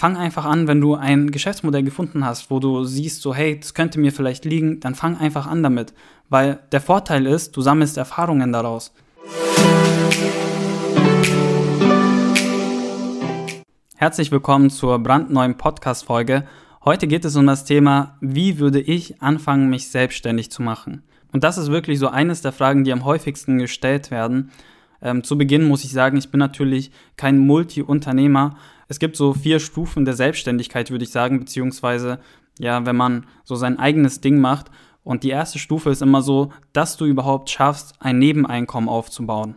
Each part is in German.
fang einfach an, wenn du ein Geschäftsmodell gefunden hast, wo du siehst, so hey, das könnte mir vielleicht liegen, dann fang einfach an damit, weil der Vorteil ist, du sammelst Erfahrungen daraus. Herzlich willkommen zur brandneuen Podcast-Folge. Heute geht es um das Thema, wie würde ich anfangen, mich selbstständig zu machen? Und das ist wirklich so eines der Fragen, die am häufigsten gestellt werden. Ähm, zu Beginn muss ich sagen, ich bin natürlich kein Multi-Unternehmer. Es gibt so vier Stufen der Selbstständigkeit, würde ich sagen, beziehungsweise, ja, wenn man so sein eigenes Ding macht. Und die erste Stufe ist immer so, dass du überhaupt schaffst, ein Nebeneinkommen aufzubauen.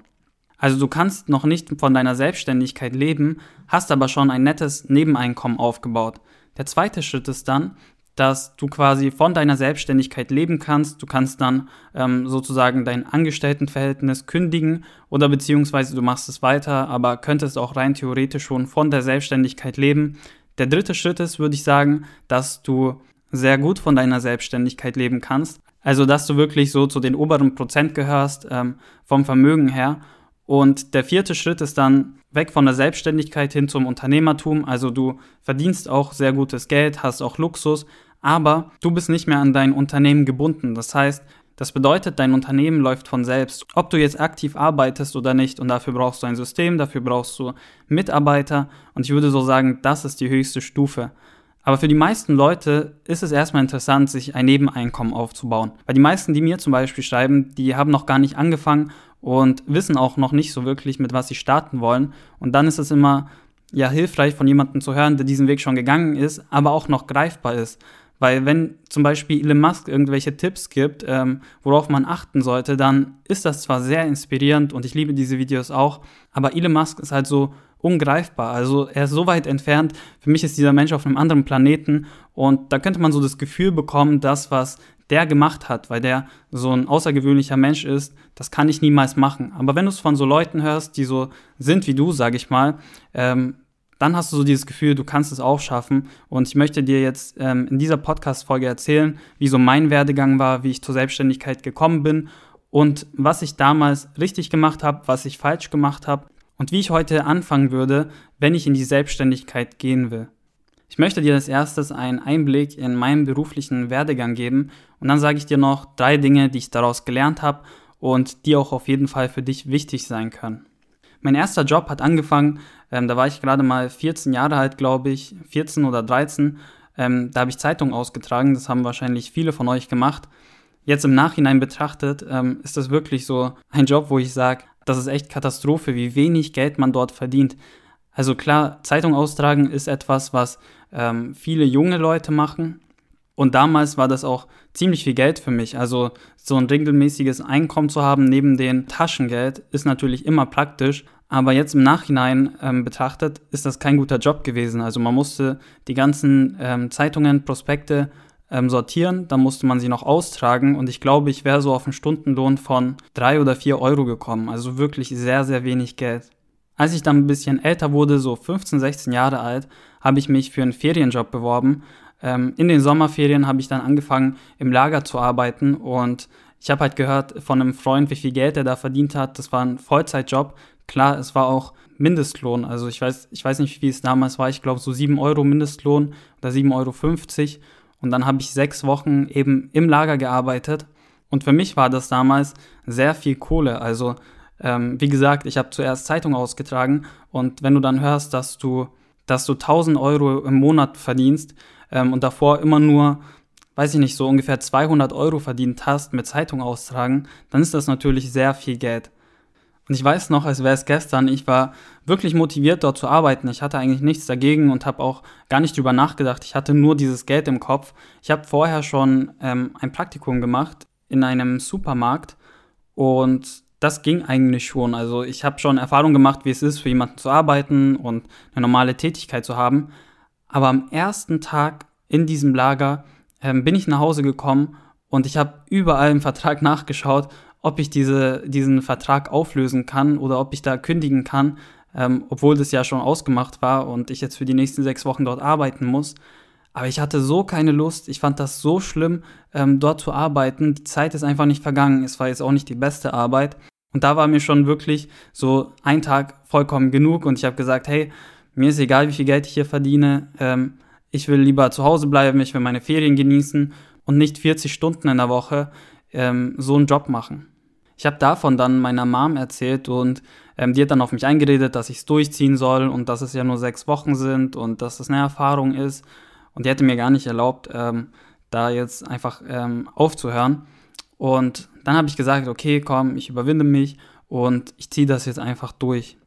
Also du kannst noch nicht von deiner Selbstständigkeit leben, hast aber schon ein nettes Nebeneinkommen aufgebaut. Der zweite Schritt ist dann, dass du quasi von deiner Selbstständigkeit leben kannst. Du kannst dann ähm, sozusagen dein Angestelltenverhältnis kündigen oder beziehungsweise du machst es weiter, aber könntest auch rein theoretisch schon von der Selbstständigkeit leben. Der dritte Schritt ist, würde ich sagen, dass du sehr gut von deiner Selbstständigkeit leben kannst. Also, dass du wirklich so zu den oberen Prozent gehörst ähm, vom Vermögen her. Und der vierte Schritt ist dann weg von der Selbstständigkeit hin zum Unternehmertum. Also du verdienst auch sehr gutes Geld, hast auch Luxus, aber du bist nicht mehr an dein Unternehmen gebunden. Das heißt, das bedeutet, dein Unternehmen läuft von selbst. Ob du jetzt aktiv arbeitest oder nicht und dafür brauchst du ein System, dafür brauchst du Mitarbeiter und ich würde so sagen, das ist die höchste Stufe. Aber für die meisten Leute ist es erstmal interessant, sich ein Nebeneinkommen aufzubauen. Weil die meisten, die mir zum Beispiel schreiben, die haben noch gar nicht angefangen und wissen auch noch nicht so wirklich, mit was sie starten wollen. Und dann ist es immer ja hilfreich von jemandem zu hören, der diesen Weg schon gegangen ist, aber auch noch greifbar ist. Weil wenn zum Beispiel Elon Musk irgendwelche Tipps gibt, ähm, worauf man achten sollte, dann ist das zwar sehr inspirierend und ich liebe diese Videos auch, aber Elon Musk ist halt so ungreifbar. Also er ist so weit entfernt. Für mich ist dieser Mensch auf einem anderen Planeten und da könnte man so das Gefühl bekommen, das, was der gemacht hat, weil der so ein außergewöhnlicher Mensch ist, das kann ich niemals machen. Aber wenn du es von so Leuten hörst, die so sind wie du, sag ich mal, ähm, dann hast du so dieses Gefühl, du kannst es auch schaffen. Und ich möchte dir jetzt ähm, in dieser Podcast-Folge erzählen, wie so mein Werdegang war, wie ich zur Selbstständigkeit gekommen bin und was ich damals richtig gemacht habe, was ich falsch gemacht habe und wie ich heute anfangen würde, wenn ich in die Selbstständigkeit gehen will. Ich möchte dir als erstes einen Einblick in meinen beruflichen Werdegang geben und dann sage ich dir noch drei Dinge, die ich daraus gelernt habe und die auch auf jeden Fall für dich wichtig sein können. Mein erster Job hat angefangen, ähm, da war ich gerade mal 14 Jahre alt, glaube ich, 14 oder 13. Ähm, da habe ich Zeitung ausgetragen, das haben wahrscheinlich viele von euch gemacht. Jetzt im Nachhinein betrachtet ähm, ist das wirklich so ein Job, wo ich sage, das ist echt Katastrophe, wie wenig Geld man dort verdient. Also klar, Zeitung austragen ist etwas, was ähm, viele junge Leute machen. Und damals war das auch ziemlich viel Geld für mich. Also so ein regelmäßiges Einkommen zu haben neben dem Taschengeld ist natürlich immer praktisch. Aber jetzt im Nachhinein ähm, betrachtet ist das kein guter Job gewesen. Also man musste die ganzen ähm, Zeitungen, Prospekte ähm, sortieren, dann musste man sie noch austragen und ich glaube, ich wäre so auf einen Stundenlohn von drei oder vier Euro gekommen. Also wirklich sehr, sehr wenig Geld. Als ich dann ein bisschen älter wurde, so 15, 16 Jahre alt, habe ich mich für einen Ferienjob beworben. Ähm, in den Sommerferien habe ich dann angefangen, im Lager zu arbeiten und ich habe halt gehört von einem Freund, wie viel Geld er da verdient hat. Das war ein Vollzeitjob. Klar, es war auch Mindestlohn. Also ich weiß, ich weiß nicht, wie es damals war. Ich glaube so 7 Euro Mindestlohn oder 7,50 Euro. Und dann habe ich sechs Wochen eben im Lager gearbeitet. Und für mich war das damals sehr viel Kohle. Also ähm, wie gesagt, ich habe zuerst Zeitung ausgetragen und wenn du dann hörst, dass du, dass du 1000 Euro im Monat verdienst ähm, und davor immer nur, weiß ich nicht, so ungefähr 200 Euro verdient hast mit Zeitung austragen, dann ist das natürlich sehr viel Geld. Und ich weiß noch, als wäre es gestern, ich war wirklich motiviert, dort zu arbeiten. Ich hatte eigentlich nichts dagegen und habe auch gar nicht drüber nachgedacht. Ich hatte nur dieses Geld im Kopf. Ich habe vorher schon ähm, ein Praktikum gemacht in einem Supermarkt und das ging eigentlich schon. Also ich habe schon Erfahrung gemacht, wie es ist, für jemanden zu arbeiten und eine normale Tätigkeit zu haben. Aber am ersten Tag in diesem Lager ähm, bin ich nach Hause gekommen und ich habe überall im Vertrag nachgeschaut, ob ich diese, diesen Vertrag auflösen kann oder ob ich da kündigen kann, ähm, obwohl das ja schon ausgemacht war und ich jetzt für die nächsten sechs Wochen dort arbeiten muss. Aber ich hatte so keine Lust, ich fand das so schlimm, ähm, dort zu arbeiten. Die Zeit ist einfach nicht vergangen. Es war jetzt auch nicht die beste Arbeit. Und da war mir schon wirklich so ein Tag vollkommen genug und ich habe gesagt, hey, mir ist egal, wie viel Geld ich hier verdiene, ähm, ich will lieber zu Hause bleiben, ich will meine Ferien genießen und nicht 40 Stunden in der Woche ähm, so einen Job machen. Ich habe davon dann meiner Mom erzählt und ähm, die hat dann auf mich eingeredet, dass ich es durchziehen soll und dass es ja nur sechs Wochen sind und dass es eine Erfahrung ist. Und die hätte mir gar nicht erlaubt, ähm, da jetzt einfach ähm, aufzuhören. Und dann habe ich gesagt, okay, komm, ich überwinde mich und ich ziehe das jetzt einfach durch.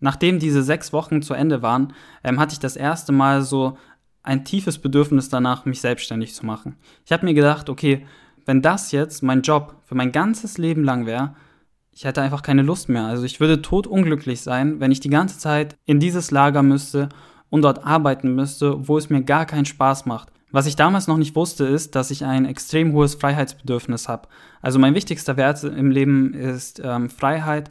Nachdem diese sechs Wochen zu Ende waren, ähm, hatte ich das erste Mal so ein tiefes Bedürfnis danach, mich selbstständig zu machen. Ich habe mir gedacht, okay, wenn das jetzt mein Job für mein ganzes Leben lang wäre, ich hätte einfach keine Lust mehr. Also ich würde totunglücklich sein, wenn ich die ganze Zeit in dieses Lager müsste und dort arbeiten müsste, wo es mir gar keinen Spaß macht. Was ich damals noch nicht wusste, ist, dass ich ein extrem hohes Freiheitsbedürfnis habe. Also mein wichtigster Wert im Leben ist ähm, Freiheit.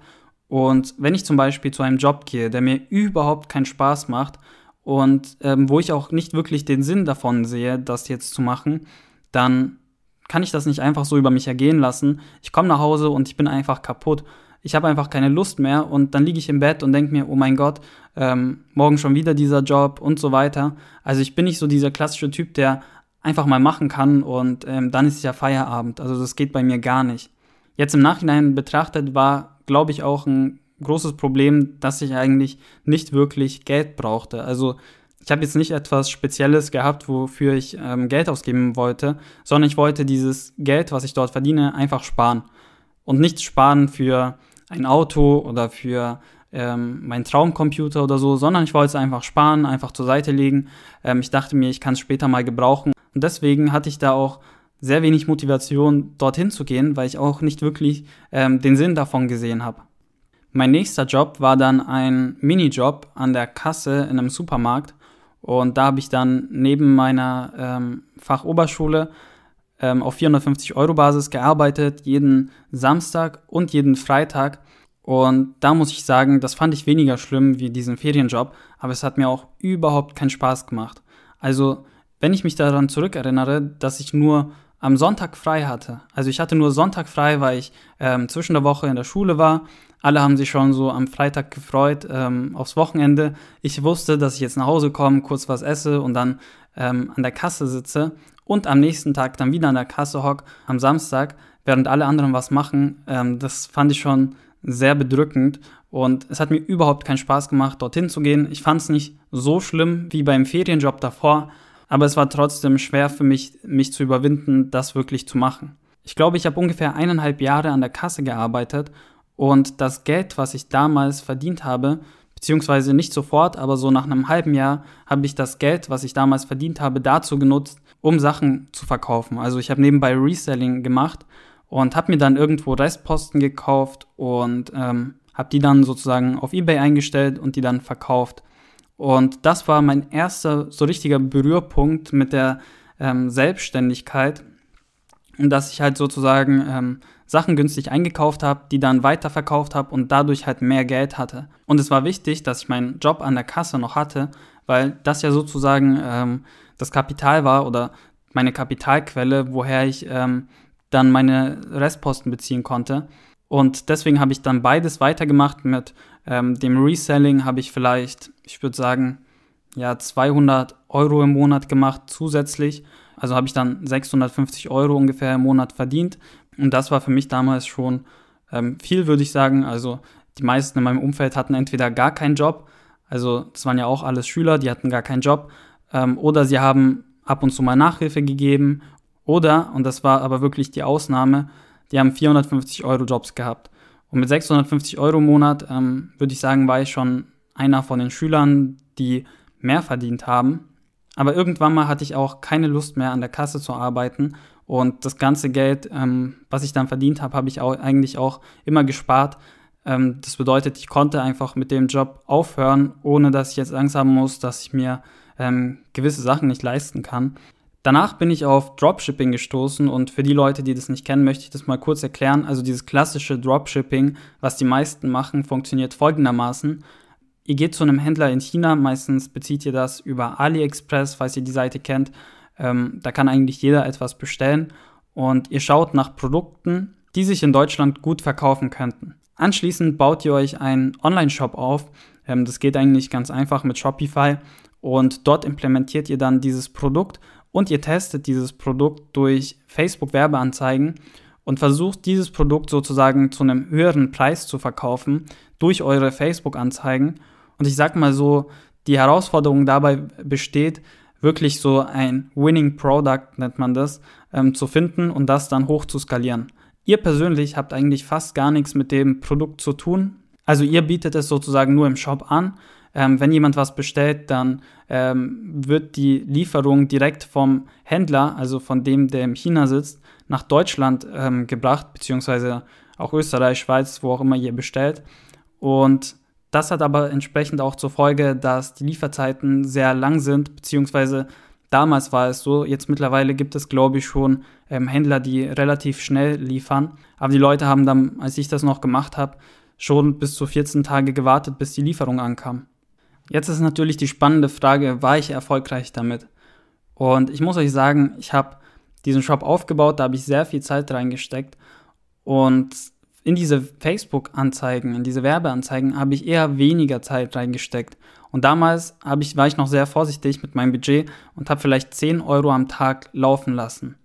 Und wenn ich zum Beispiel zu einem Job gehe, der mir überhaupt keinen Spaß macht und ähm, wo ich auch nicht wirklich den Sinn davon sehe, das jetzt zu machen, dann kann ich das nicht einfach so über mich ergehen lassen. Ich komme nach Hause und ich bin einfach kaputt. Ich habe einfach keine Lust mehr und dann liege ich im Bett und denke mir, oh mein Gott, ähm, morgen schon wieder dieser Job und so weiter. Also ich bin nicht so dieser klassische Typ, der einfach mal machen kann und ähm, dann ist es ja Feierabend. Also das geht bei mir gar nicht. Jetzt im Nachhinein betrachtet war, glaube ich, auch ein großes Problem, dass ich eigentlich nicht wirklich Geld brauchte. Also ich habe jetzt nicht etwas Spezielles gehabt, wofür ich ähm, Geld ausgeben wollte, sondern ich wollte dieses Geld, was ich dort verdiene, einfach sparen. Und nicht sparen für ein Auto oder für ähm, meinen Traumcomputer oder so, sondern ich wollte es einfach sparen, einfach zur Seite legen. Ähm, ich dachte mir, ich kann es später mal gebrauchen. Und deswegen hatte ich da auch sehr wenig Motivation, dorthin zu gehen, weil ich auch nicht wirklich ähm, den Sinn davon gesehen habe. Mein nächster Job war dann ein Minijob an der Kasse in einem Supermarkt und da habe ich dann neben meiner ähm, Fachoberschule ähm, auf 450 Euro Basis gearbeitet, jeden Samstag und jeden Freitag. Und da muss ich sagen, das fand ich weniger schlimm wie diesen Ferienjob, aber es hat mir auch überhaupt keinen Spaß gemacht. Also, wenn ich mich daran zurückerinnere, dass ich nur am Sonntag frei hatte. Also ich hatte nur Sonntag frei, weil ich ähm, zwischen der Woche in der Schule war alle haben sich schon so am Freitag gefreut ähm, aufs Wochenende. Ich wusste, dass ich jetzt nach Hause komme, kurz was esse und dann ähm, an der Kasse sitze und am nächsten Tag dann wieder an der Kasse hock am Samstag, während alle anderen was machen. Ähm, das fand ich schon sehr bedrückend und es hat mir überhaupt keinen Spaß gemacht, dorthin zu gehen. Ich fand es nicht so schlimm wie beim Ferienjob davor, aber es war trotzdem schwer für mich, mich zu überwinden, das wirklich zu machen. Ich glaube, ich habe ungefähr eineinhalb Jahre an der Kasse gearbeitet und das Geld, was ich damals verdient habe, beziehungsweise nicht sofort, aber so nach einem halben Jahr, habe ich das Geld, was ich damals verdient habe, dazu genutzt, um Sachen zu verkaufen. Also ich habe nebenbei Reselling gemacht und habe mir dann irgendwo Restposten gekauft und ähm, habe die dann sozusagen auf eBay eingestellt und die dann verkauft. Und das war mein erster so richtiger Berührpunkt mit der ähm, Selbstständigkeit, dass ich halt sozusagen ähm, Sachen günstig eingekauft habe, die dann weiterverkauft habe und dadurch halt mehr Geld hatte. Und es war wichtig, dass ich meinen Job an der Kasse noch hatte, weil das ja sozusagen ähm, das Kapital war oder meine Kapitalquelle, woher ich ähm, dann meine Restposten beziehen konnte. Und deswegen habe ich dann beides weitergemacht. Mit ähm, dem Reselling habe ich vielleicht, ich würde sagen, ja, 200 Euro im Monat gemacht zusätzlich. Also habe ich dann 650 Euro ungefähr im Monat verdient. Und das war für mich damals schon ähm, viel, würde ich sagen. Also die meisten in meinem Umfeld hatten entweder gar keinen Job, also das waren ja auch alles Schüler, die hatten gar keinen Job, ähm, oder sie haben ab und zu mal Nachhilfe gegeben, oder, und das war aber wirklich die Ausnahme, die haben 450 Euro Jobs gehabt. Und mit 650 Euro im Monat, ähm, würde ich sagen, war ich schon einer von den Schülern, die mehr verdient haben. Aber irgendwann mal hatte ich auch keine Lust mehr an der Kasse zu arbeiten und das ganze Geld, ähm, was ich dann verdient habe, habe ich auch eigentlich auch immer gespart. Ähm, das bedeutet, ich konnte einfach mit dem Job aufhören, ohne dass ich jetzt Angst haben muss, dass ich mir ähm, gewisse Sachen nicht leisten kann. Danach bin ich auf Dropshipping gestoßen und für die Leute, die das nicht kennen, möchte ich das mal kurz erklären. Also dieses klassische Dropshipping, was die meisten machen, funktioniert folgendermaßen. Ihr geht zu einem Händler in China, meistens bezieht ihr das über AliExpress, falls ihr die Seite kennt, ähm, da kann eigentlich jeder etwas bestellen und ihr schaut nach Produkten, die sich in Deutschland gut verkaufen könnten. Anschließend baut ihr euch einen Online-Shop auf, Ähm, das geht eigentlich ganz einfach mit Shopify und dort implementiert ihr dann dieses Produkt und ihr testet dieses Produkt durch Facebook Werbeanzeigen und versucht dieses Produkt sozusagen zu einem höheren Preis zu verkaufen durch eure Facebook Anzeigen. Und ich sag mal so, die Herausforderung dabei besteht, wirklich so ein Winning Product, nennt man das, ähm, zu finden und das dann hoch zu skalieren. Ihr persönlich habt eigentlich fast gar nichts mit dem Produkt zu tun. Also ihr bietet es sozusagen nur im Shop an. Ähm, wenn jemand was bestellt, dann ähm, wird die Lieferung direkt vom Händler, also von dem, der in China sitzt, nach Deutschland ähm, gebracht, beziehungsweise auch Österreich, Schweiz, wo auch immer ihr bestellt. Und das hat aber entsprechend auch zur Folge, dass die Lieferzeiten sehr lang sind, beziehungsweise damals war es so, jetzt mittlerweile gibt es, glaube ich, schon ähm, Händler, die relativ schnell liefern. Aber die Leute haben dann, als ich das noch gemacht habe, schon bis zu 14 Tage gewartet, bis die Lieferung ankam. Jetzt ist natürlich die spannende Frage, war ich erfolgreich damit? Und ich muss euch sagen, ich habe diesen Shop aufgebaut, da habe ich sehr viel Zeit reingesteckt und in diese Facebook-Anzeigen, in diese Werbeanzeigen habe ich eher weniger Zeit reingesteckt. Und damals ich, war ich noch sehr vorsichtig mit meinem Budget und habe vielleicht 10 Euro am Tag laufen lassen.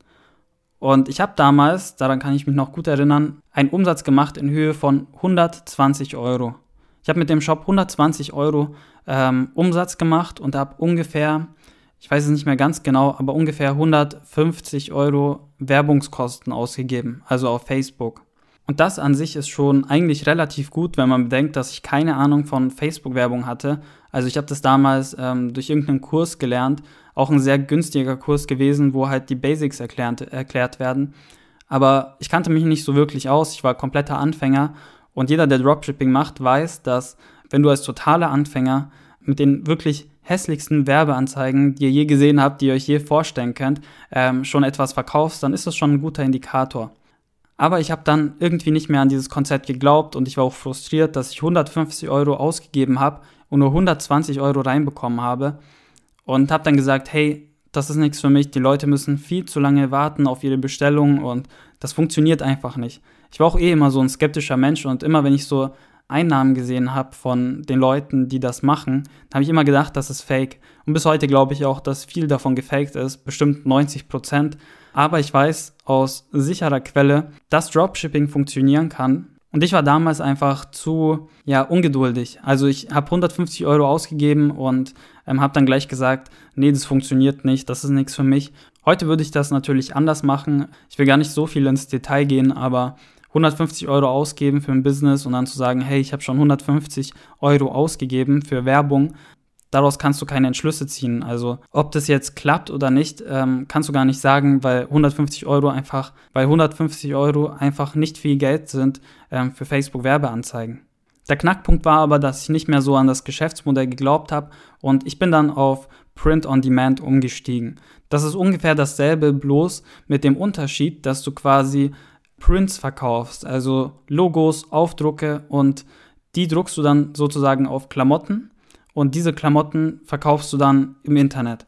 Und ich habe damals, daran kann ich mich noch gut erinnern, einen Umsatz gemacht in Höhe von 120 Euro. Ich habe mit dem Shop 120 Euro ähm, Umsatz gemacht und habe ungefähr, ich weiß es nicht mehr ganz genau, aber ungefähr 150 Euro Werbungskosten ausgegeben, also auf Facebook. Und das an sich ist schon eigentlich relativ gut, wenn man bedenkt, dass ich keine Ahnung von Facebook-Werbung hatte. Also ich habe das damals ähm, durch irgendeinen Kurs gelernt, auch ein sehr günstiger Kurs gewesen, wo halt die Basics erklärt, erklärt werden. Aber ich kannte mich nicht so wirklich aus, ich war kompletter Anfänger und jeder, der Dropshipping macht, weiß, dass wenn du als totaler Anfänger mit den wirklich hässlichsten Werbeanzeigen, die ihr je gesehen habt, die ihr euch je vorstellen könnt, ähm, schon etwas verkaufst, dann ist das schon ein guter Indikator. Aber ich habe dann irgendwie nicht mehr an dieses Konzept geglaubt und ich war auch frustriert, dass ich 150 Euro ausgegeben habe und nur 120 Euro reinbekommen habe. Und habe dann gesagt, hey, das ist nichts für mich. Die Leute müssen viel zu lange warten auf ihre Bestellung und das funktioniert einfach nicht. Ich war auch eh immer so ein skeptischer Mensch und immer wenn ich so Einnahmen gesehen habe von den Leuten, die das machen, habe ich immer gedacht, das ist fake. Und bis heute glaube ich auch, dass viel davon gefaked ist, bestimmt 90 Prozent. Aber ich weiß aus sicherer Quelle, dass Dropshipping funktionieren kann. Und ich war damals einfach zu ja, ungeduldig. Also ich habe 150 Euro ausgegeben und ähm, habe dann gleich gesagt, nee, das funktioniert nicht, das ist nichts für mich. Heute würde ich das natürlich anders machen. Ich will gar nicht so viel ins Detail gehen, aber 150 Euro ausgeben für ein Business und dann zu sagen, hey, ich habe schon 150 Euro ausgegeben für Werbung, daraus kannst du keine Entschlüsse ziehen. Also ob das jetzt klappt oder nicht, ähm, kannst du gar nicht sagen, weil 150 Euro einfach, weil 150 Euro einfach nicht viel Geld sind ähm, für Facebook Werbeanzeigen. Der Knackpunkt war aber, dass ich nicht mehr so an das Geschäftsmodell geglaubt habe und ich bin dann auf Print on Demand umgestiegen. Das ist ungefähr dasselbe, bloß mit dem Unterschied, dass du quasi Prints verkaufst, also Logos, Aufdrucke und die druckst du dann sozusagen auf Klamotten und diese Klamotten verkaufst du dann im Internet.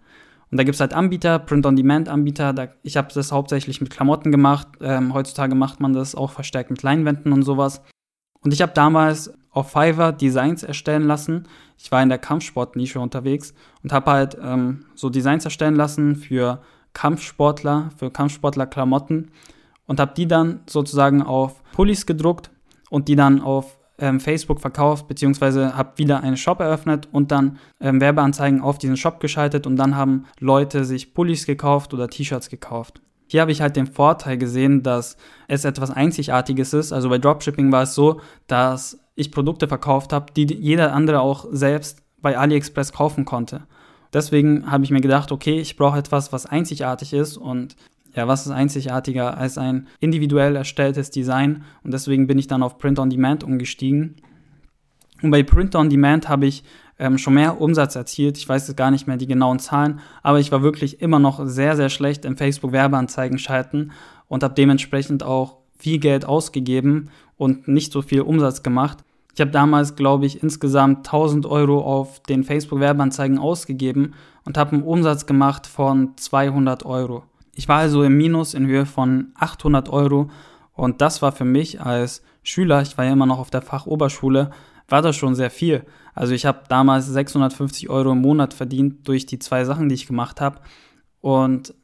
Und da gibt es halt Anbieter, Print-on-Demand-Anbieter. Ich habe das hauptsächlich mit Klamotten gemacht. Ähm, heutzutage macht man das auch verstärkt mit Leinwänden und sowas. Und ich habe damals auf Fiverr Designs erstellen lassen. Ich war in der Kampfsportnische unterwegs und habe halt ähm, so Designs erstellen lassen für Kampfsportler, für Kampfsportler-Klamotten und habe die dann sozusagen auf Pullis gedruckt und die dann auf ähm, Facebook verkauft, beziehungsweise habe wieder einen Shop eröffnet und dann ähm, Werbeanzeigen auf diesen Shop geschaltet und dann haben Leute sich Pullis gekauft oder T-Shirts gekauft. Hier habe ich halt den Vorteil gesehen, dass es etwas Einzigartiges ist. Also bei Dropshipping war es so, dass ich Produkte verkauft habe, die jeder andere auch selbst bei AliExpress kaufen konnte. Deswegen habe ich mir gedacht, okay, ich brauche etwas, was einzigartig ist und ja, was ist einzigartiger als ein individuell erstelltes Design? Und deswegen bin ich dann auf Print on Demand umgestiegen. Und bei Print on Demand habe ich ähm, schon mehr Umsatz erzielt. Ich weiß jetzt gar nicht mehr die genauen Zahlen, aber ich war wirklich immer noch sehr, sehr schlecht im Facebook-Werbeanzeigen schalten und habe dementsprechend auch viel Geld ausgegeben und nicht so viel Umsatz gemacht. Ich habe damals, glaube ich, insgesamt 1000 Euro auf den Facebook-Werbeanzeigen ausgegeben und habe einen Umsatz gemacht von 200 Euro. Ich war also im Minus in Höhe von 800 Euro und das war für mich als Schüler, ich war ja immer noch auf der Fachoberschule, war das schon sehr viel. Also ich habe damals 650 Euro im Monat verdient durch die zwei Sachen, die ich gemacht habe. Und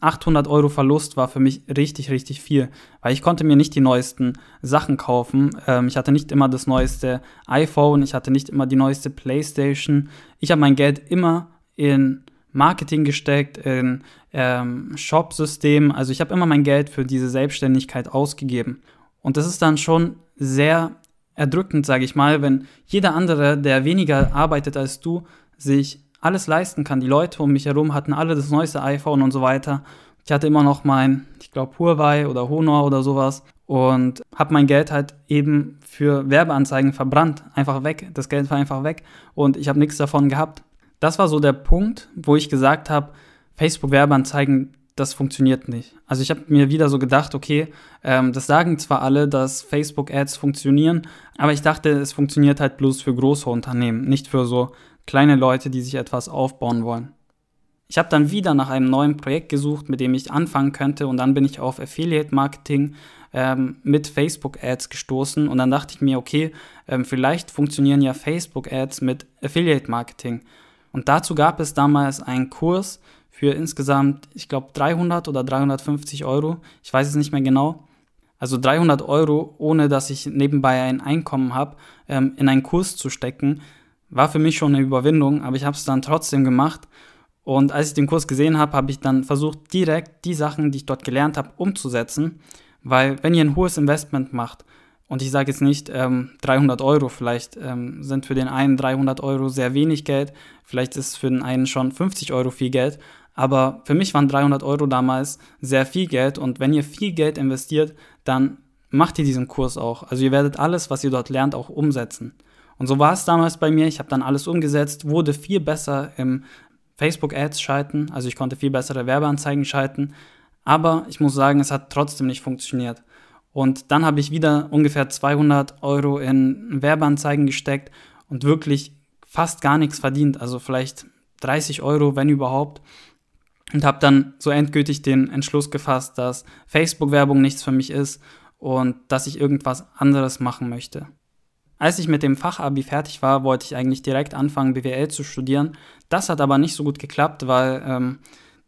800 Euro Verlust war für mich richtig, richtig viel, weil ich konnte mir nicht die neuesten Sachen kaufen. Ähm, ich hatte nicht immer das neueste iPhone, ich hatte nicht immer die neueste PlayStation. Ich habe mein Geld immer in Marketing gesteckt, in ähm, Shop-System. Also ich habe immer mein Geld für diese Selbstständigkeit ausgegeben. Und das ist dann schon sehr erdrückend, sage ich mal, wenn jeder andere, der weniger arbeitet als du, sich alles leisten kann. Die Leute um mich herum hatten alle das neueste iPhone und so weiter. Ich hatte immer noch mein, ich glaube, Huawei oder Honor oder sowas und habe mein Geld halt eben für Werbeanzeigen verbrannt. Einfach weg. Das Geld war einfach weg und ich habe nichts davon gehabt. Das war so der Punkt, wo ich gesagt habe, Facebook-Werbeanzeigen, das funktioniert nicht. Also ich habe mir wieder so gedacht, okay, ähm, das sagen zwar alle, dass Facebook-Ads funktionieren, aber ich dachte, es funktioniert halt bloß für große Unternehmen, nicht für so kleine Leute, die sich etwas aufbauen wollen. Ich habe dann wieder nach einem neuen Projekt gesucht, mit dem ich anfangen könnte und dann bin ich auf Affiliate Marketing ähm, mit Facebook Ads gestoßen und dann dachte ich mir, okay, ähm, vielleicht funktionieren ja Facebook Ads mit Affiliate Marketing. Und dazu gab es damals einen Kurs für insgesamt, ich glaube, 300 oder 350 Euro. Ich weiß es nicht mehr genau. Also 300 Euro, ohne dass ich nebenbei ein Einkommen habe, ähm, in einen Kurs zu stecken, war für mich schon eine Überwindung, aber ich habe es dann trotzdem gemacht. Und als ich den Kurs gesehen habe, habe ich dann versucht, direkt die Sachen, die ich dort gelernt habe, umzusetzen. Weil wenn ihr ein hohes Investment macht, und ich sage jetzt nicht ähm, 300 Euro, vielleicht ähm, sind für den einen 300 Euro sehr wenig Geld, vielleicht ist für den einen schon 50 Euro viel Geld, aber für mich waren 300 Euro damals sehr viel Geld und wenn ihr viel Geld investiert, dann macht ihr diesen Kurs auch. Also ihr werdet alles, was ihr dort lernt, auch umsetzen. Und so war es damals bei mir. Ich habe dann alles umgesetzt, wurde viel besser im Facebook-Ads schalten. Also ich konnte viel bessere Werbeanzeigen schalten. Aber ich muss sagen, es hat trotzdem nicht funktioniert. Und dann habe ich wieder ungefähr 200 Euro in Werbeanzeigen gesteckt und wirklich fast gar nichts verdient. Also vielleicht 30 Euro, wenn überhaupt. Und habe dann so endgültig den Entschluss gefasst, dass Facebook-Werbung nichts für mich ist und dass ich irgendwas anderes machen möchte. Als ich mit dem Fachabi fertig war, wollte ich eigentlich direkt anfangen, BWL zu studieren. Das hat aber nicht so gut geklappt, weil ähm,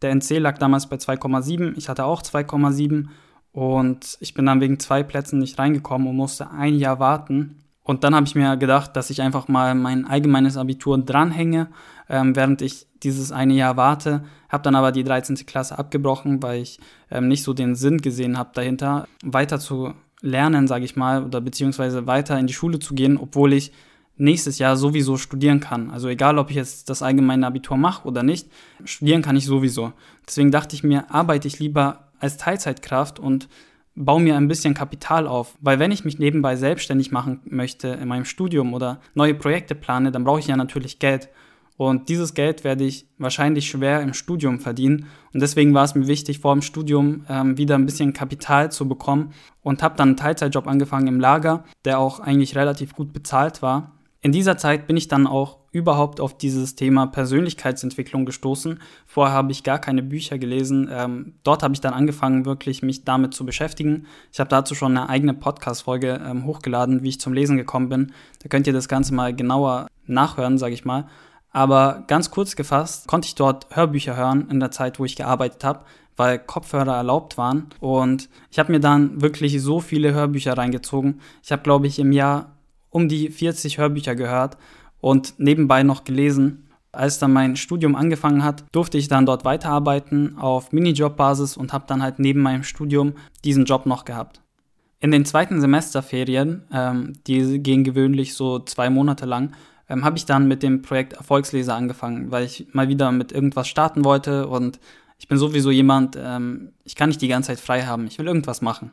der NC lag damals bei 2,7. Ich hatte auch 2,7 und ich bin dann wegen zwei Plätzen nicht reingekommen und musste ein Jahr warten. Und dann habe ich mir gedacht, dass ich einfach mal mein allgemeines Abitur dranhänge, ähm, während ich dieses eine Jahr warte. Habe dann aber die 13. Klasse abgebrochen, weil ich ähm, nicht so den Sinn gesehen habe dahinter, weiter zu lernen, sage ich mal, oder beziehungsweise weiter in die Schule zu gehen, obwohl ich nächstes Jahr sowieso studieren kann. Also egal, ob ich jetzt das allgemeine Abitur mache oder nicht, studieren kann ich sowieso. Deswegen dachte ich mir, arbeite ich lieber als Teilzeitkraft und baue mir ein bisschen Kapital auf. Weil wenn ich mich nebenbei selbstständig machen möchte in meinem Studium oder neue Projekte plane, dann brauche ich ja natürlich Geld. Und dieses Geld werde ich wahrscheinlich schwer im Studium verdienen. Und deswegen war es mir wichtig, vor dem Studium ähm, wieder ein bisschen Kapital zu bekommen und habe dann einen Teilzeitjob angefangen im Lager, der auch eigentlich relativ gut bezahlt war. In dieser Zeit bin ich dann auch überhaupt auf dieses Thema Persönlichkeitsentwicklung gestoßen. Vorher habe ich gar keine Bücher gelesen. Ähm, dort habe ich dann angefangen, wirklich mich damit zu beschäftigen. Ich habe dazu schon eine eigene Podcast-Folge ähm, hochgeladen, wie ich zum Lesen gekommen bin. Da könnt ihr das Ganze mal genauer nachhören, sage ich mal. Aber ganz kurz gefasst konnte ich dort Hörbücher hören in der Zeit, wo ich gearbeitet habe, weil Kopfhörer erlaubt waren. Und ich habe mir dann wirklich so viele Hörbücher reingezogen. Ich habe, glaube ich, im Jahr um die 40 Hörbücher gehört und nebenbei noch gelesen. Als dann mein Studium angefangen hat, durfte ich dann dort weiterarbeiten auf Minijob-Basis und habe dann halt neben meinem Studium diesen Job noch gehabt. In den zweiten Semesterferien, ähm, die gehen gewöhnlich so zwei Monate lang, ähm, habe ich dann mit dem Projekt Erfolgsleser angefangen, weil ich mal wieder mit irgendwas starten wollte und ich bin sowieso jemand, ähm, ich kann nicht die ganze Zeit frei haben, ich will irgendwas machen.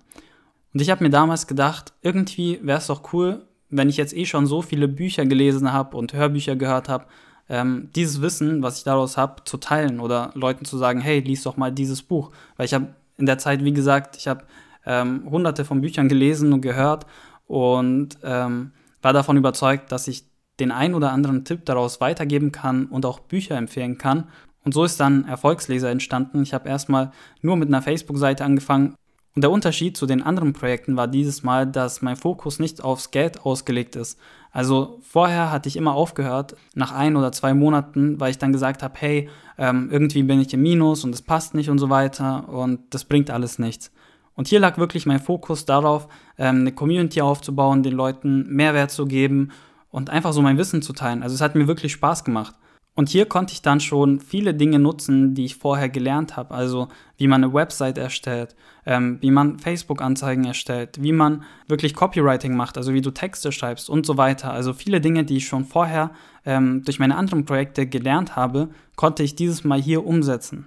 Und ich habe mir damals gedacht, irgendwie wäre es doch cool, wenn ich jetzt eh schon so viele Bücher gelesen habe und Hörbücher gehört habe, ähm, dieses Wissen, was ich daraus habe, zu teilen oder Leuten zu sagen, hey, lies doch mal dieses Buch. Weil ich habe in der Zeit, wie gesagt, ich habe ähm, hunderte von Büchern gelesen und gehört und ähm, war davon überzeugt, dass ich den ein oder anderen Tipp daraus weitergeben kann und auch Bücher empfehlen kann. Und so ist dann Erfolgsleser entstanden. Ich habe erstmal nur mit einer Facebook-Seite angefangen. Und der Unterschied zu den anderen Projekten war dieses Mal, dass mein Fokus nicht aufs Geld ausgelegt ist. Also vorher hatte ich immer aufgehört, nach ein oder zwei Monaten, weil ich dann gesagt habe, hey, ähm, irgendwie bin ich im Minus und es passt nicht und so weiter und das bringt alles nichts. Und hier lag wirklich mein Fokus darauf, ähm, eine Community aufzubauen, den Leuten Mehrwert zu geben und einfach so mein Wissen zu teilen. Also es hat mir wirklich Spaß gemacht. Und hier konnte ich dann schon viele Dinge nutzen, die ich vorher gelernt habe. Also wie man eine Website erstellt, ähm, wie man Facebook-Anzeigen erstellt, wie man wirklich Copywriting macht, also wie du Texte schreibst und so weiter. Also viele Dinge, die ich schon vorher ähm, durch meine anderen Projekte gelernt habe, konnte ich dieses Mal hier umsetzen.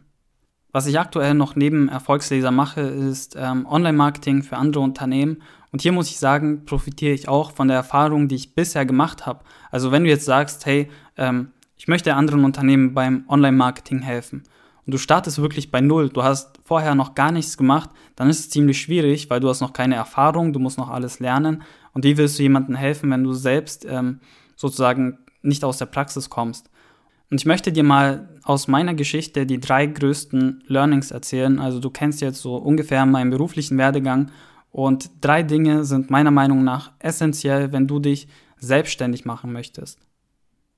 Was ich aktuell noch neben Erfolgsleser mache, ist ähm, Online-Marketing für andere Unternehmen. Und hier muss ich sagen, profitiere ich auch von der Erfahrung, die ich bisher gemacht habe. Also wenn du jetzt sagst, hey, ähm, ich möchte anderen Unternehmen beim Online-Marketing helfen und du startest wirklich bei Null, du hast vorher noch gar nichts gemacht, dann ist es ziemlich schwierig, weil du hast noch keine Erfahrung, du musst noch alles lernen. Und wie willst du jemandem helfen, wenn du selbst ähm, sozusagen nicht aus der Praxis kommst? Und ich möchte dir mal aus meiner Geschichte die drei größten Learnings erzählen. Also du kennst jetzt so ungefähr meinen beruflichen Werdegang und drei Dinge sind meiner Meinung nach essentiell, wenn du dich selbstständig machen möchtest.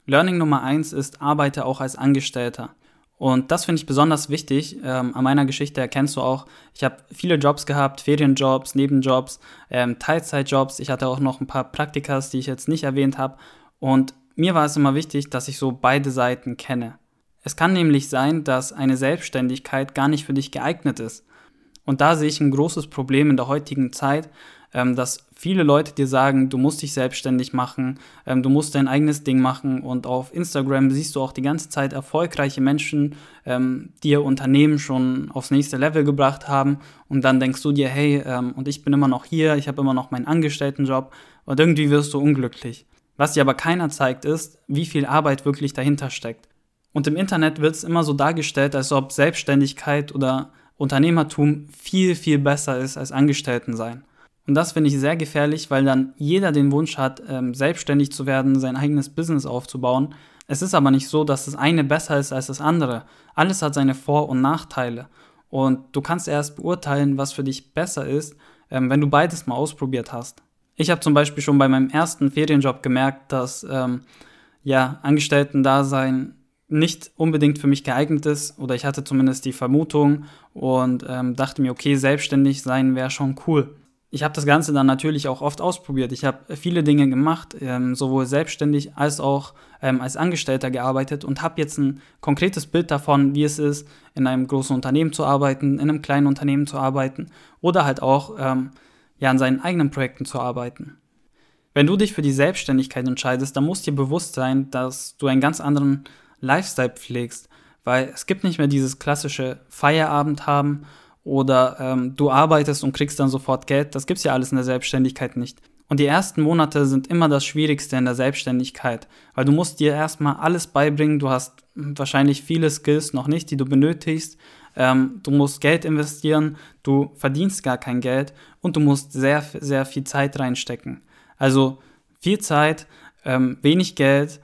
Learning Nummer eins ist, arbeite auch als Angestellter. Und das finde ich besonders wichtig. Ähm, an meiner Geschichte erkennst du auch, ich habe viele Jobs gehabt, Ferienjobs, Nebenjobs, ähm, Teilzeitjobs. Ich hatte auch noch ein paar Praktikas, die ich jetzt nicht erwähnt habe. Und mir war es immer wichtig, dass ich so beide Seiten kenne. Es kann nämlich sein, dass eine Selbstständigkeit gar nicht für dich geeignet ist. Und da sehe ich ein großes Problem in der heutigen Zeit, ähm, dass viele Leute dir sagen, du musst dich selbstständig machen, ähm, du musst dein eigenes Ding machen und auf Instagram siehst du auch die ganze Zeit erfolgreiche Menschen, ähm, die ihr Unternehmen schon aufs nächste Level gebracht haben und dann denkst du dir, hey, ähm, und ich bin immer noch hier, ich habe immer noch meinen Angestelltenjob und irgendwie wirst du unglücklich. Was dir aber keiner zeigt, ist, wie viel Arbeit wirklich dahinter steckt. Und im Internet wird es immer so dargestellt, als ob Selbstständigkeit oder Unternehmertum viel, viel besser ist als Angestelltensein. Und das finde ich sehr gefährlich, weil dann jeder den Wunsch hat, ähm, selbstständig zu werden, sein eigenes Business aufzubauen. Es ist aber nicht so, dass das eine besser ist als das andere. Alles hat seine Vor- und Nachteile. Und du kannst erst beurteilen, was für dich besser ist, ähm, wenn du beides mal ausprobiert hast. Ich habe zum Beispiel schon bei meinem ersten Ferienjob gemerkt, dass ähm, ja, Angestellten-Dasein nicht unbedingt für mich geeignet ist oder ich hatte zumindest die Vermutung und ähm, dachte mir, okay, selbstständig sein wäre schon cool ich habe das Ganze dann natürlich auch oft ausprobiert. Ich habe viele Dinge gemacht, ähm, sowohl selbstständig als auch ähm, als Angestellter gearbeitet und habe jetzt ein konkretes Bild davon, wie es ist, in einem großen Unternehmen zu arbeiten, in einem kleinen Unternehmen zu arbeiten oder halt auch ähm, ja, an seinen eigenen Projekten zu arbeiten. Wenn du dich für die Selbstständigkeit entscheidest, dann muss dir bewusst sein, dass du einen ganz anderen Lifestyle pflegst, weil es gibt nicht mehr dieses klassische Feierabend haben oder ähm, du arbeitest und kriegst dann sofort Geld. Das gibt's ja alles in der Selbstständigkeit nicht. Und die ersten Monate sind immer das Schwierigste in der Selbstständigkeit, weil du musst dir erstmal alles beibringen. Du hast wahrscheinlich viele Skills noch nicht, die du benötigst. Ähm, du musst Geld investieren, du verdienst gar kein Geld und du musst sehr, sehr viel Zeit reinstecken. Also viel Zeit, ähm, wenig Geld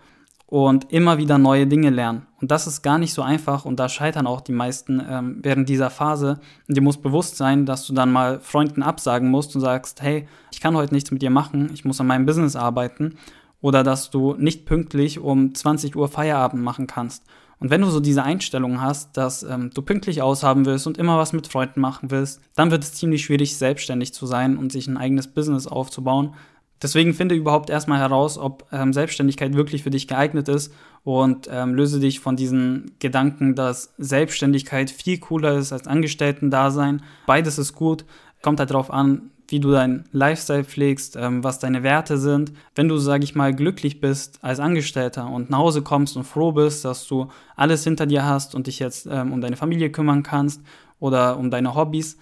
und immer wieder neue Dinge lernen. Und das ist gar nicht so einfach und da scheitern auch die meisten ähm, während dieser Phase. Und dir muss bewusst sein, dass du dann mal Freunden absagen musst und sagst, hey, ich kann heute nichts mit dir machen, ich muss an meinem Business arbeiten. Oder dass du nicht pünktlich um 20 Uhr Feierabend machen kannst. Und wenn du so diese Einstellung hast, dass ähm, du pünktlich aushaben willst und immer was mit Freunden machen willst, dann wird es ziemlich schwierig, selbstständig zu sein und sich ein eigenes Business aufzubauen, Deswegen finde überhaupt erstmal heraus, ob ähm, Selbstständigkeit wirklich für dich geeignet ist und ähm, löse dich von diesen Gedanken, dass Selbstständigkeit viel cooler ist als Angestellten-Dasein. Beides ist gut, kommt halt darauf an, wie du deinen Lifestyle pflegst, ähm, was deine Werte sind. Wenn du, sage ich mal, glücklich bist als Angestellter und nach Hause kommst und froh bist, dass du alles hinter dir hast und dich jetzt ähm, um deine Familie kümmern kannst oder um deine Hobbys,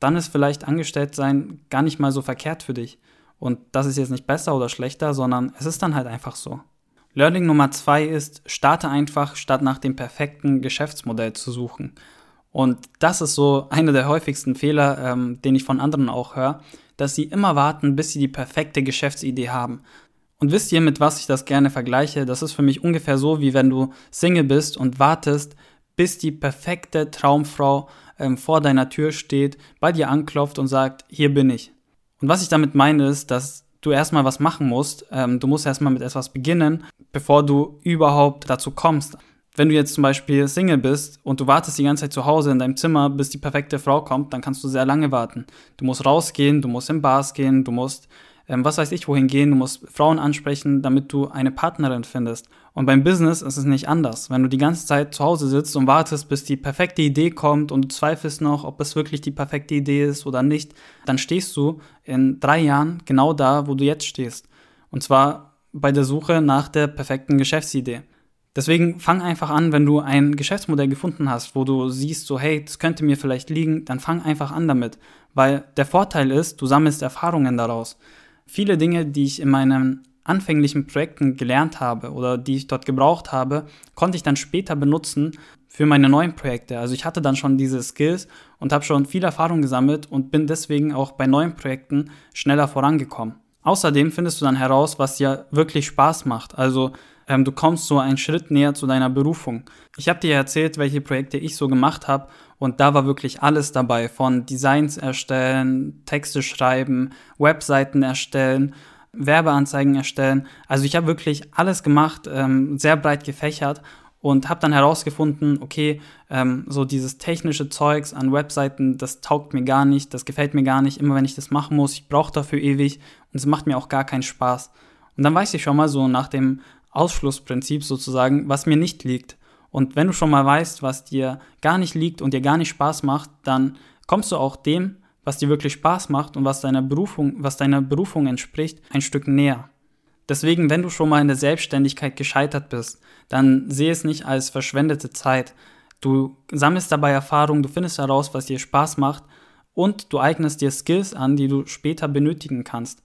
dann ist vielleicht Angestelltsein gar nicht mal so verkehrt für dich. Und das ist jetzt nicht besser oder schlechter, sondern es ist dann halt einfach so. Learning Nummer zwei ist, starte einfach, statt nach dem perfekten Geschäftsmodell zu suchen. Und das ist so einer der häufigsten Fehler, ähm, den ich von anderen auch höre, dass sie immer warten, bis sie die perfekte Geschäftsidee haben. Und wisst ihr, mit was ich das gerne vergleiche? Das ist für mich ungefähr so, wie wenn du Single bist und wartest, bis die perfekte Traumfrau ähm, vor deiner Tür steht, bei dir anklopft und sagt, hier bin ich. Und was ich damit meine, ist, dass du erstmal was machen musst. Ähm, du musst erstmal mit etwas beginnen, bevor du überhaupt dazu kommst. Wenn du jetzt zum Beispiel Single bist und du wartest die ganze Zeit zu Hause in deinem Zimmer, bis die perfekte Frau kommt, dann kannst du sehr lange warten. Du musst rausgehen, du musst in Bars gehen, du musst ähm, was weiß ich wohin gehen, du musst Frauen ansprechen, damit du eine Partnerin findest. Und beim Business ist es nicht anders. Wenn du die ganze Zeit zu Hause sitzt und wartest, bis die perfekte Idee kommt und du zweifelst noch, ob es wirklich die perfekte Idee ist oder nicht, dann stehst du in drei Jahren genau da, wo du jetzt stehst. Und zwar bei der Suche nach der perfekten Geschäftsidee. Deswegen fang einfach an, wenn du ein Geschäftsmodell gefunden hast, wo du siehst, so hey, das könnte mir vielleicht liegen, dann fang einfach an damit. Weil der Vorteil ist, du sammelst Erfahrungen daraus viele Dinge, die ich in meinen anfänglichen Projekten gelernt habe oder die ich dort gebraucht habe, konnte ich dann später benutzen für meine neuen Projekte. Also ich hatte dann schon diese Skills und habe schon viel Erfahrung gesammelt und bin deswegen auch bei neuen Projekten schneller vorangekommen. Außerdem findest du dann heraus, was dir wirklich Spaß macht. Also ähm, du kommst so einen Schritt näher zu deiner Berufung. Ich habe dir erzählt, welche Projekte ich so gemacht habe und da war wirklich alles dabei, von Designs erstellen, Texte schreiben, Webseiten erstellen, Werbeanzeigen erstellen. Also ich habe wirklich alles gemacht, ähm, sehr breit gefächert und habe dann herausgefunden, okay, ähm, so dieses technische Zeugs an Webseiten, das taugt mir gar nicht, das gefällt mir gar nicht. Immer wenn ich das machen muss, ich brauche dafür ewig und es macht mir auch gar keinen Spaß. Und dann weiß ich schon mal so nach dem Ausschlussprinzip sozusagen, was mir nicht liegt. Und wenn du schon mal weißt, was dir gar nicht liegt und dir gar nicht Spaß macht, dann kommst du auch dem, was dir wirklich Spaß macht und was deiner Berufung, was deiner Berufung entspricht, ein Stück näher. Deswegen, wenn du schon mal in der Selbstständigkeit gescheitert bist, dann sehe es nicht als verschwendete Zeit. Du sammelst dabei Erfahrung, du findest heraus, was dir Spaß macht und du eignest dir Skills an, die du später benötigen kannst.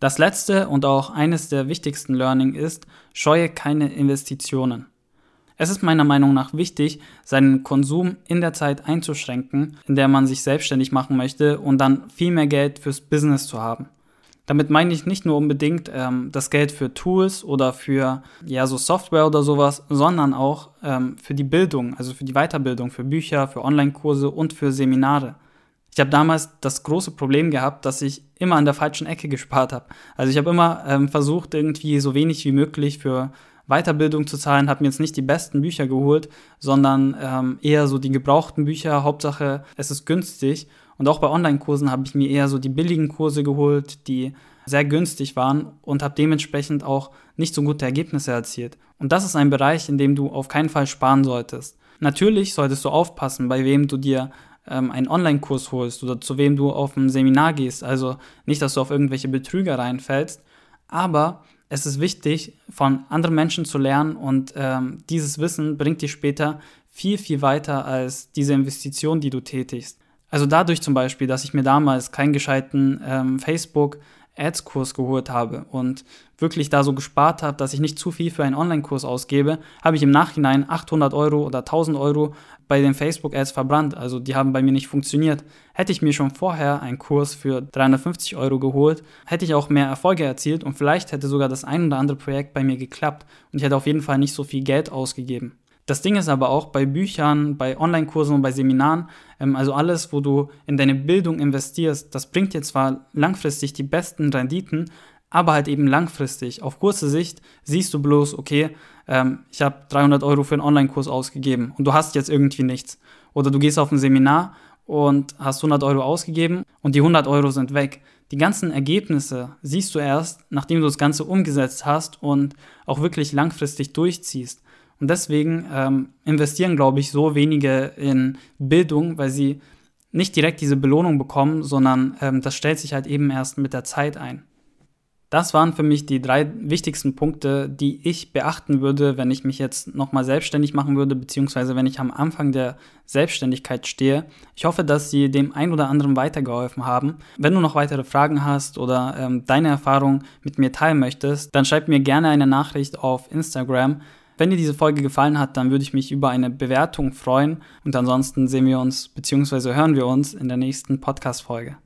Das letzte und auch eines der wichtigsten Learning ist, scheue keine Investitionen. Es ist meiner Meinung nach wichtig, seinen Konsum in der Zeit einzuschränken, in der man sich selbstständig machen möchte und dann viel mehr Geld fürs Business zu haben. Damit meine ich nicht nur unbedingt ähm, das Geld für Tools oder für ja so Software oder sowas, sondern auch ähm, für die Bildung, also für die Weiterbildung, für Bücher, für Online-Kurse und für Seminare. Ich habe damals das große Problem gehabt, dass ich immer an der falschen Ecke gespart habe. Also ich habe immer ähm, versucht, irgendwie so wenig wie möglich für Weiterbildung zu zahlen, habe mir jetzt nicht die besten Bücher geholt, sondern ähm, eher so die gebrauchten Bücher. Hauptsache, es ist günstig. Und auch bei Online-Kursen habe ich mir eher so die billigen Kurse geholt, die sehr günstig waren und habe dementsprechend auch nicht so gute Ergebnisse erzielt. Und das ist ein Bereich, in dem du auf keinen Fall sparen solltest. Natürlich solltest du aufpassen, bei wem du dir ähm, einen Online-Kurs holst oder zu wem du auf ein Seminar gehst. Also nicht, dass du auf irgendwelche Betrüger reinfällst, aber es ist wichtig, von anderen Menschen zu lernen und ähm, dieses Wissen bringt dich später viel, viel weiter als diese Investition, die du tätigst. Also dadurch zum Beispiel, dass ich mir damals keinen gescheiten ähm, Facebook Ads-Kurs geholt habe und wirklich da so gespart habe, dass ich nicht zu viel für einen Online-Kurs ausgebe, habe ich im Nachhinein 800 Euro oder 1000 Euro bei den Facebook-Ads verbrannt. Also die haben bei mir nicht funktioniert. Hätte ich mir schon vorher einen Kurs für 350 Euro geholt, hätte ich auch mehr Erfolge erzielt und vielleicht hätte sogar das ein oder andere Projekt bei mir geklappt und ich hätte auf jeden Fall nicht so viel Geld ausgegeben. Das Ding ist aber auch bei Büchern, bei Online-Kursen und bei Seminaren, ähm, also alles, wo du in deine Bildung investierst, das bringt dir zwar langfristig die besten Renditen, aber halt eben langfristig. Auf kurze Sicht siehst du bloß, okay, ähm, ich habe 300 Euro für einen Online-Kurs ausgegeben und du hast jetzt irgendwie nichts. Oder du gehst auf ein Seminar und hast 100 Euro ausgegeben und die 100 Euro sind weg. Die ganzen Ergebnisse siehst du erst, nachdem du das Ganze umgesetzt hast und auch wirklich langfristig durchziehst. Und deswegen ähm, investieren, glaube ich, so wenige in Bildung, weil sie nicht direkt diese Belohnung bekommen, sondern ähm, das stellt sich halt eben erst mit der Zeit ein. Das waren für mich die drei wichtigsten Punkte, die ich beachten würde, wenn ich mich jetzt nochmal selbstständig machen würde, beziehungsweise wenn ich am Anfang der Selbstständigkeit stehe. Ich hoffe, dass sie dem ein oder anderen weitergeholfen haben. Wenn du noch weitere Fragen hast oder ähm, deine Erfahrung mit mir teilen möchtest, dann schreib mir gerne eine Nachricht auf Instagram. Wenn dir diese Folge gefallen hat, dann würde ich mich über eine Bewertung freuen und ansonsten sehen wir uns bzw. hören wir uns in der nächsten Podcast-Folge.